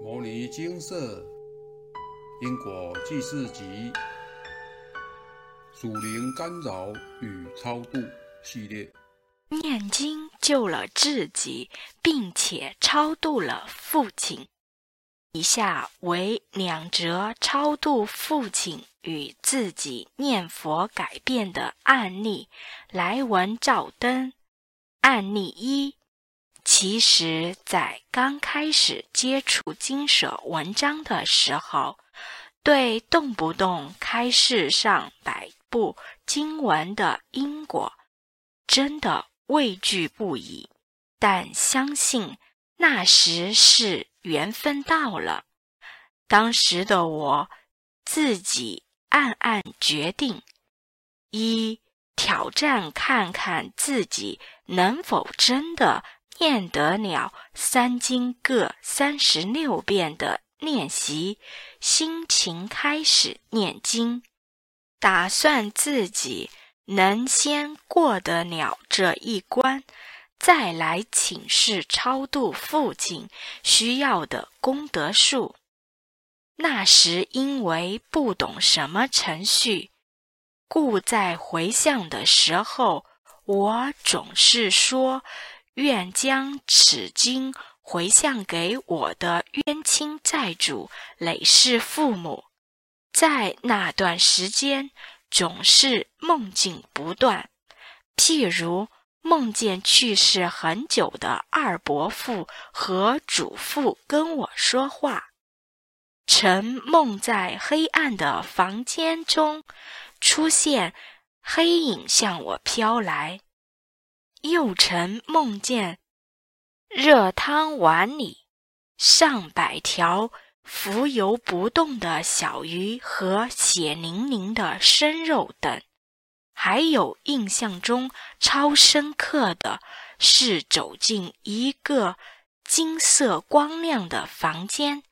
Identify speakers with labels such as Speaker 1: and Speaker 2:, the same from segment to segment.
Speaker 1: 《摩尼金色因果记事集》属灵干扰与超度系列。
Speaker 2: 念经救了自己，并且超度了父亲。以下为两则超度父亲与自己念佛改变的案例，来文照灯。案例一。其实，在刚开始接触经舍文章的时候，对动不动开示上百部经文的因果，真的畏惧不已。但相信那时是缘分到了。当时的我自己暗暗决定：一挑战看看自己能否真的。念得了三经各三十六遍的练习，心情开始念经，打算自己能先过得了这一关，再来请示超度父亲需要的功德数。那时因为不懂什么程序，故在回向的时候，我总是说。愿将此经回向给我的冤亲债主、累世父母。在那段时间，总是梦境不断，譬如梦见去世很久的二伯父和祖父跟我说话，曾梦在黑暗的房间中出现黑影向我飘来。又曾梦见热汤碗里上百条浮游不动的小鱼和血淋淋的生肉等，还有印象中超深刻的是走进一个金色光亮的房间，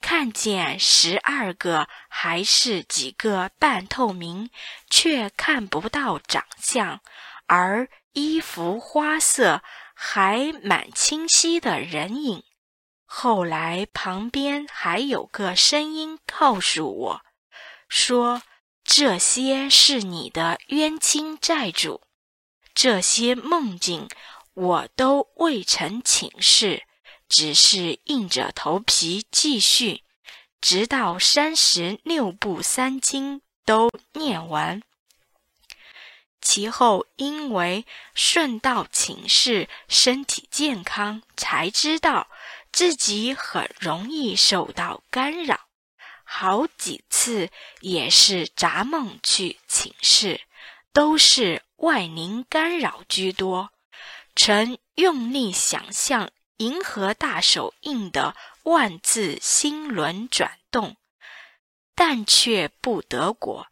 Speaker 2: 看见十二个还是几个半透明，却看不到长相，而。衣服花色还蛮清晰的人影。后来旁边还有个声音告诉我，说这些是你的冤亲债主。这些梦境我都未曾请示，只是硬着头皮继续，直到三十六部三经都念完。其后，因为顺道请示身体健康，才知道自己很容易受到干扰。好几次也是杂梦去请示，都是外灵干扰居多。曾用力想象银河大手印的万字星轮转动，但却不得果。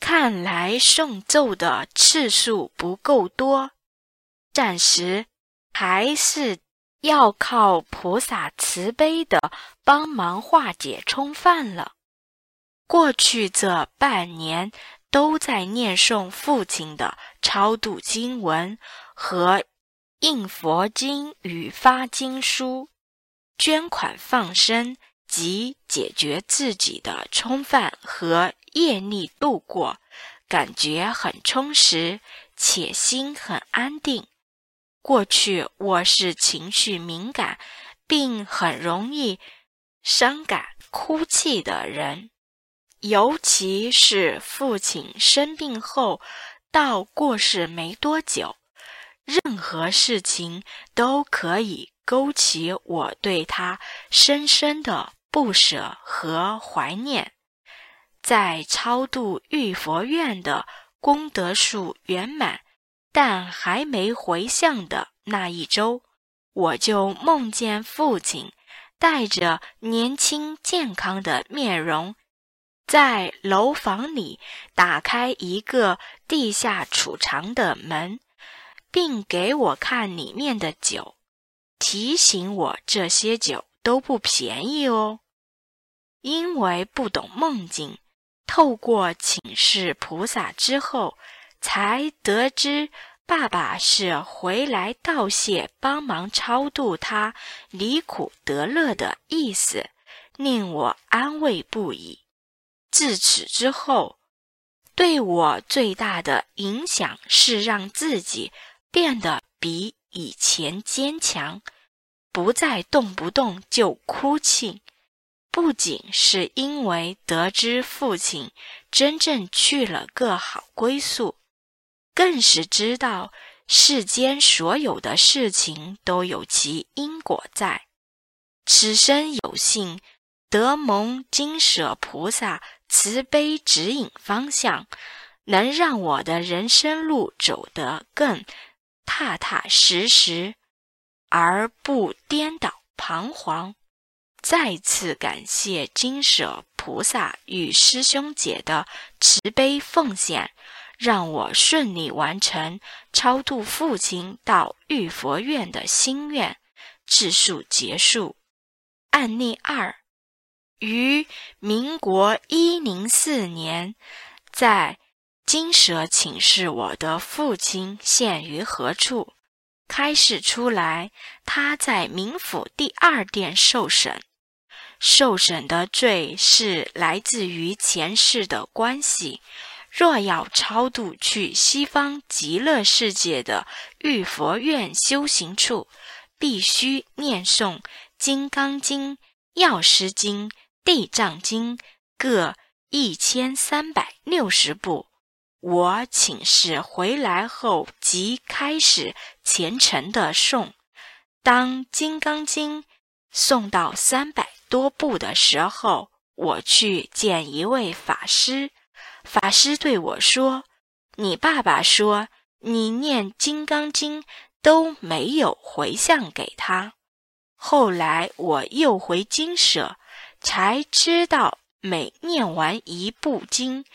Speaker 2: 看来诵咒的次数不够多，暂时还是要靠菩萨慈悲的帮忙化解冲犯了。过去这半年都在念诵父亲的超度经文和印佛经与发经书，捐款放生即解决自己的冲犯和。业力度过，感觉很充实，且心很安定。过去我是情绪敏感，并很容易伤感、哭泣的人，尤其是父亲生病后到过世没多久，任何事情都可以勾起我对他深深的不舍和怀念。在超度玉佛院的功德数圆满，但还没回向的那一周，我就梦见父亲带着年轻健康的面容，在楼房里打开一个地下储藏的门，并给我看里面的酒，提醒我这些酒都不便宜哦。因为不懂梦境。透过请示菩萨之后，才得知爸爸是回来道谢，帮忙超度他，离苦得乐的意思，令我安慰不已。自此之后，对我最大的影响是让自己变得比以前坚强，不再动不动就哭泣。不仅是因为得知父亲真正去了个好归宿，更是知道世间所有的事情都有其因果在。此生有幸得蒙金舍菩萨慈悲指引方向，能让我的人生路走得更踏踏实实，而不颠倒彷徨。再次感谢金舍菩萨与师兄姐的慈悲奉献，让我顺利完成超度父亲到玉佛院的心愿。自述结束。案例二：于民国一零四年，在金舍请示我的父亲现于何处。开示出来，他在冥府第二殿受审。受审的罪是来自于前世的关系。若要超度去西方极乐世界的玉佛院修行处，必须念诵《金刚经》《药师经》《地藏经》各一千三百六十部。我请示回来后，即开始虔诚的诵。当《金刚经》诵到三百。多部的时候，我去见一位法师。法师对我说：“你爸爸说你念《金刚经》都没有回向给他。”后来我又回金舍，才知道每念完一部经，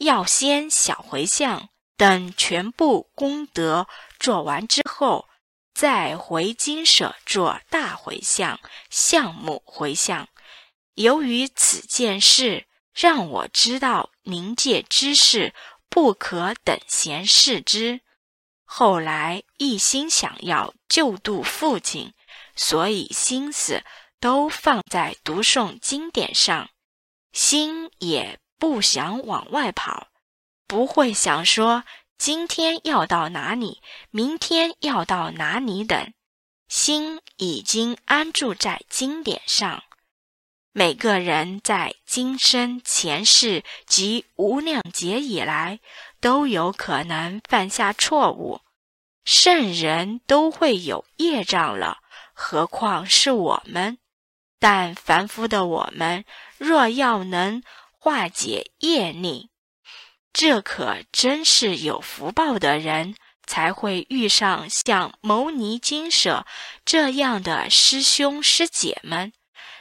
Speaker 2: 要先小回向，等全部功德做完之后。再回金舍做大回向、项目回向。由于此件事，让我知道灵界之事不可等闲视之。后来一心想要救度父亲，所以心思都放在读诵经典上，心也不想往外跑，不会想说。今天要到哪里？明天要到哪里？等，心已经安住在经典上。每个人在今生前世及无量劫以来，都有可能犯下错误。圣人都会有业障了，何况是我们？但凡夫的我们，若要能化解业力，这可真是有福报的人，才会遇上像牟尼金舍这样的师兄师姐们。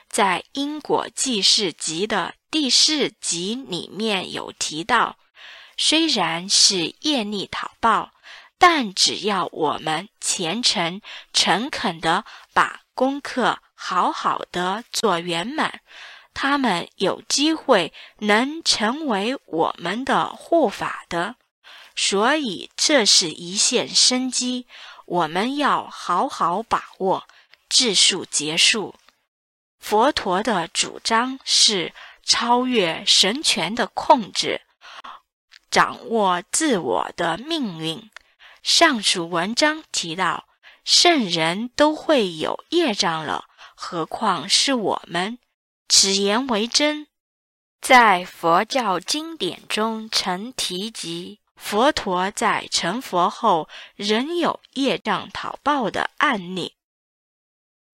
Speaker 2: 在《因果记事集》的第四集里面有提到，虽然是业力讨报，但只要我们虔诚诚恳的把功课好好的做圆满。他们有机会能成为我们的护法的，所以这是一线生机，我们要好好把握。自述结束。佛陀的主张是超越神权的控制，掌握自我的命运。上述文章提到，圣人都会有业障了，何况是我们？此言为真，在佛教经典中曾提及，佛陀在成佛后仍有业障讨报的案例。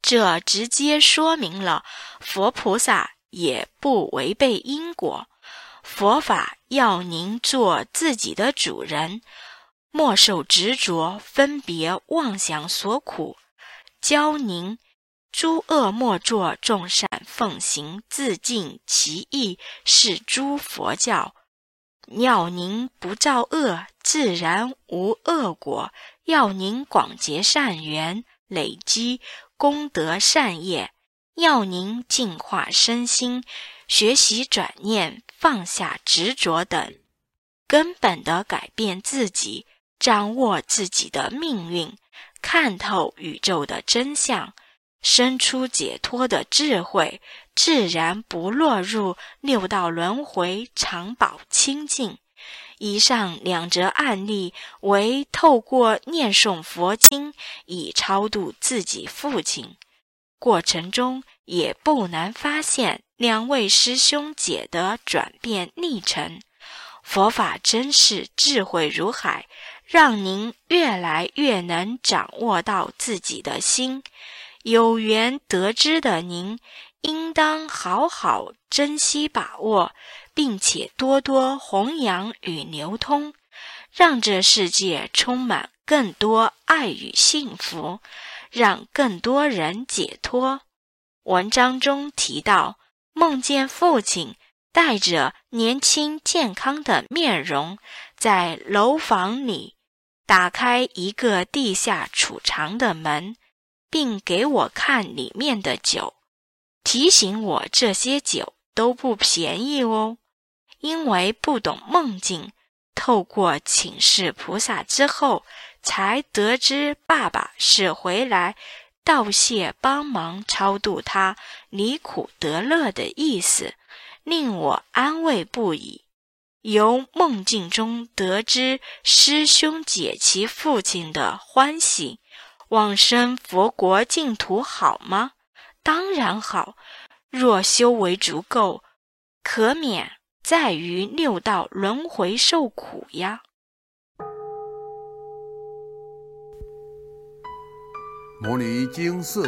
Speaker 2: 这直接说明了佛菩萨也不违背因果，佛法要您做自己的主人，莫受执着、分别、妄想所苦，教您。诸恶莫作，众善奉行，自尽其意，是诸佛教。要您不造恶，自然无恶果；要您广结善缘，累积功德善业；要您净化身心，学习转念，放下执着等，根本的改变自己，掌握自己的命运，看透宇宙的真相，生出解脱的智慧，自然不落入六道轮回，常保清净。以上两则案例为透过念诵佛经以超度自己父亲，过程中也不难发现两位师兄姐的转变历程。佛法真是智慧如海，让您越来越能掌握到自己的心。有缘得知的您，应当好好珍惜把握。并且多多弘扬与流通，让这世界充满更多爱与幸福，让更多人解脱。文章中提到，梦见父亲带着年轻健康的面容，在楼房里打开一个地下储藏的门，并给我看里面的酒，提醒我这些酒都不便宜哦。因为不懂梦境，透过请示菩萨之后，才得知爸爸是回来道谢帮忙超度他离苦得乐的意思，令我安慰不已。由梦境中得知师兄解其父亲的欢喜，往生佛国净土好吗？当然好。若修为足够，可免。在于六道轮回受苦呀。
Speaker 1: 摩尼经是，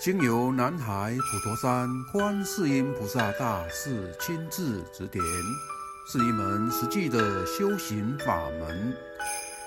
Speaker 1: 经由南海普陀山观世音菩萨大士亲自指点，是一门实际的修行法门，